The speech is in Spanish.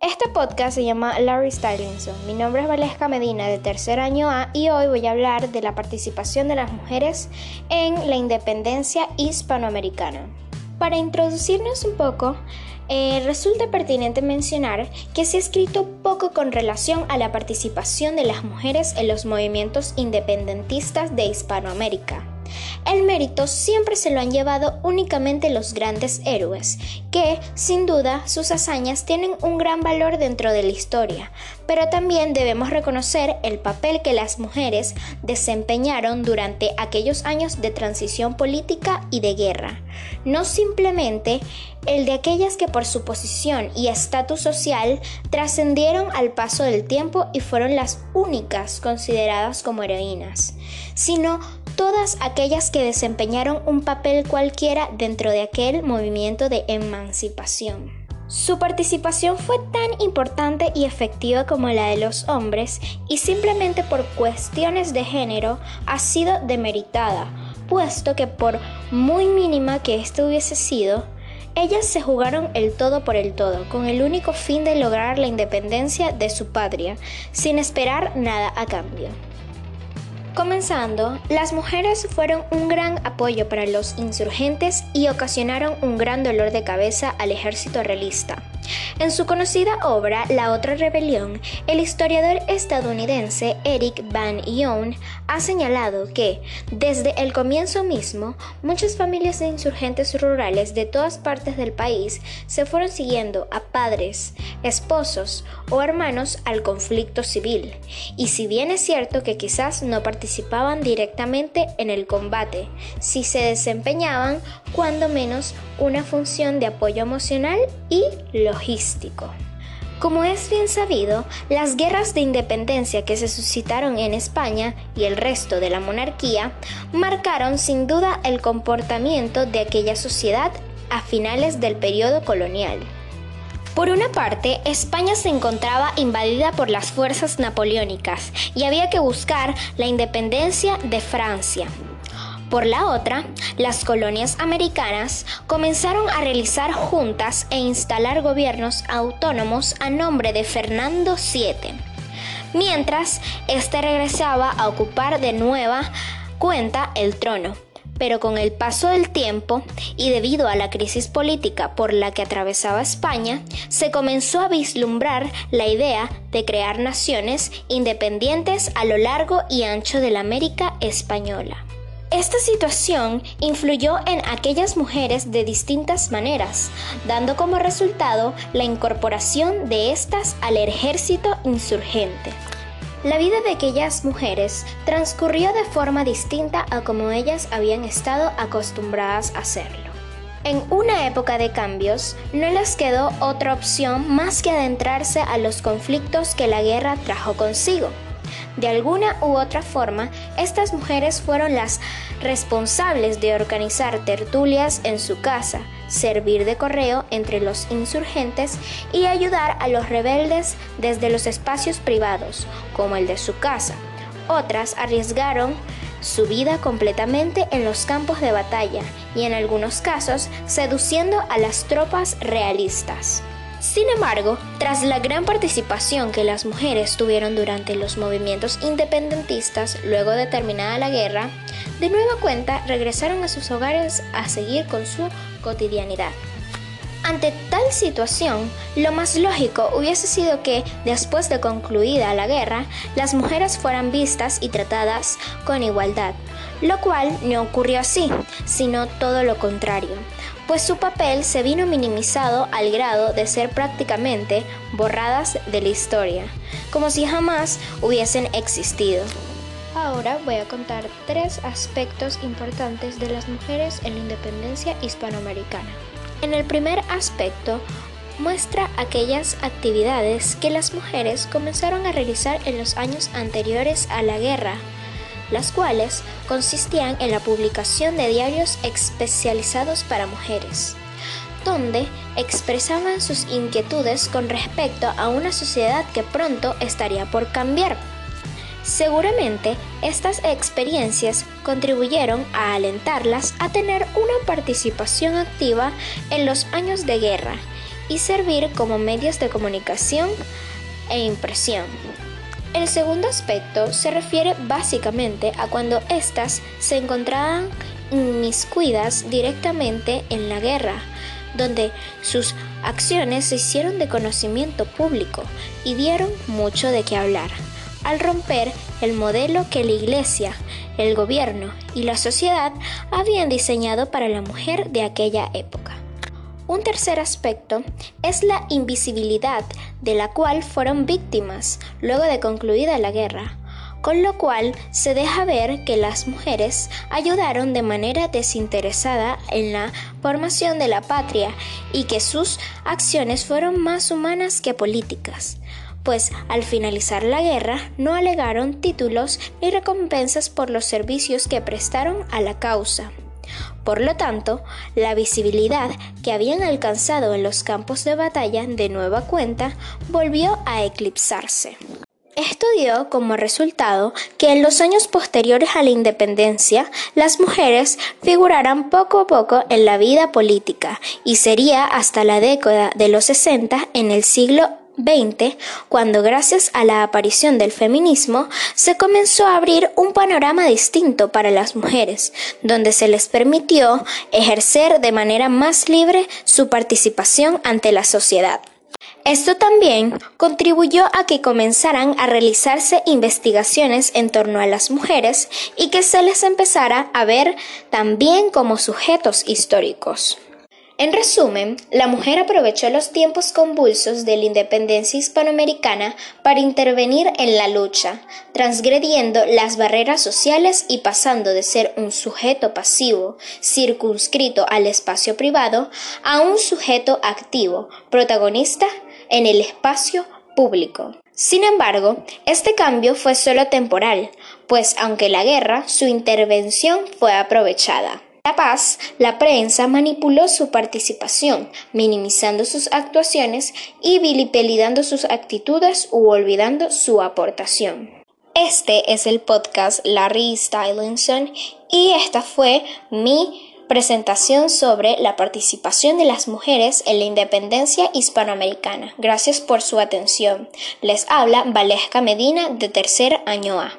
Este podcast se llama Larry Stylinson. Mi nombre es Valesca Medina de tercer año A y hoy voy a hablar de la participación de las mujeres en la independencia hispanoamericana. Para introducirnos un poco, eh, resulta pertinente mencionar que se ha escrito poco con relación a la participación de las mujeres en los movimientos independentistas de Hispanoamérica. El mérito siempre se lo han llevado únicamente los grandes héroes, que, sin duda, sus hazañas tienen un gran valor dentro de la historia, pero también debemos reconocer el papel que las mujeres desempeñaron durante aquellos años de transición política y de guerra, no simplemente el de aquellas que por su posición y estatus social trascendieron al paso del tiempo y fueron las únicas consideradas como heroínas, sino todas aquellas que desempeñaron un papel cualquiera dentro de aquel movimiento de emancipación. Su participación fue tan importante y efectiva como la de los hombres y simplemente por cuestiones de género ha sido demeritada, puesto que por muy mínima que éste hubiese sido, ellas se jugaron el todo por el todo, con el único fin de lograr la independencia de su patria, sin esperar nada a cambio. Comenzando, las mujeres fueron un gran apoyo para los insurgentes y ocasionaron un gran dolor de cabeza al ejército realista. En su conocida obra La otra rebelión, el historiador estadounidense Eric Van Young ha señalado que, desde el comienzo mismo, muchas familias de insurgentes rurales de todas partes del país se fueron siguiendo a padres, esposos o hermanos al conflicto civil, y si bien es cierto que quizás no participaban directamente en el combate, sí se desempeñaban, cuando menos, una función de apoyo emocional y Como es bien sabido, las guerras de independencia que se suscitaron en España y el resto de la monarquía marcaron sin duda el comportamiento de aquella sociedad a finales del periodo colonial. Por una parte, España se encontraba invadida por las fuerzas napoleónicas y había que buscar la independencia de Francia. Por la otra, las colonias americanas comenzaron a realizar juntas e instalar gobiernos autónomos a nombre de Fernando VII, mientras éste regresaba a ocupar de nueva cuenta el trono. Pero con el paso del tiempo y debido a la crisis política por la que atravesaba España, se comenzó a vislumbrar la idea de crear naciones independientes a lo largo y ancho de la América española. Esta situación influyó en aquellas mujeres de distintas maneras, dando como resultado la incorporación de estas al ejército insurgente. La vida de aquellas mujeres transcurrió de forma distinta a como ellas habían estado acostumbradas a hacerlo. En una época de cambios, no les quedó otra opción más que adentrarse a los conflictos que la guerra trajo consigo. De alguna u otra forma, estas mujeres fueron las responsables de organizar tertulias en su casa, servir de correo entre los insurgentes y ayudar a los rebeldes desde los espacios privados, como el de su casa. Otras arriesgaron su vida completamente en los campos de batalla y en algunos casos seduciendo a las tropas realistas. Sin embargo, tras la gran participación que las mujeres tuvieron durante los movimientos independentistas luego de terminada la guerra, de nueva cuenta regresaron a sus hogares a seguir con su cotidianidad. Ante tal situación, lo más lógico hubiese sido que, después de concluida la guerra, las mujeres fueran vistas y tratadas con igualdad, lo cual no ocurrió así, sino todo lo contrario pues su papel se vino minimizado al grado de ser prácticamente borradas de la historia, como si jamás hubiesen existido. Ahora voy a contar tres aspectos importantes de las mujeres en la independencia hispanoamericana. En el primer aspecto, muestra aquellas actividades que las mujeres comenzaron a realizar en los años anteriores a la guerra, las cuales consistían en la publicación de diarios especializados para mujeres, donde expresaban sus inquietudes con respecto a una sociedad que pronto estaría por cambiar. Seguramente estas experiencias contribuyeron a alentarlas a tener una participación activa en los años de guerra y servir como medios de comunicación e impresión. El segundo aspecto se refiere básicamente a cuando éstas se encontraban inmiscuidas directamente en la guerra, donde sus acciones se hicieron de conocimiento público y dieron mucho de qué hablar, al romper el modelo que la Iglesia, el gobierno y la sociedad habían diseñado para la mujer de aquella época. Un tercer aspecto es la invisibilidad de la cual fueron víctimas luego de concluida la guerra, con lo cual se deja ver que las mujeres ayudaron de manera desinteresada en la formación de la patria y que sus acciones fueron más humanas que políticas, pues al finalizar la guerra no alegaron títulos ni recompensas por los servicios que prestaron a la causa. Por lo tanto, la visibilidad que habían alcanzado en los campos de batalla de nueva cuenta volvió a eclipsarse. Esto dio como resultado que en los años posteriores a la independencia las mujeres figuraran poco a poco en la vida política y sería hasta la década de los 60 en el siglo cuando gracias a la aparición del feminismo se comenzó a abrir un panorama distinto para las mujeres, donde se les permitió ejercer de manera más libre su participación ante la sociedad. Esto también contribuyó a que comenzaran a realizarse investigaciones en torno a las mujeres y que se les empezara a ver también como sujetos históricos. En resumen, la mujer aprovechó los tiempos convulsos de la independencia hispanoamericana para intervenir en la lucha, transgrediendo las barreras sociales y pasando de ser un sujeto pasivo, circunscrito al espacio privado, a un sujeto activo, protagonista en el espacio público. Sin embargo, este cambio fue solo temporal, pues aunque la guerra, su intervención fue aprovechada la paz, la prensa manipuló su participación, minimizando sus actuaciones y vilipelidando sus actitudes u olvidando su aportación. Este es el podcast Larry Stylinson y esta fue mi presentación sobre la participación de las mujeres en la independencia hispanoamericana. Gracias por su atención. Les habla Valesca Medina de tercer año A.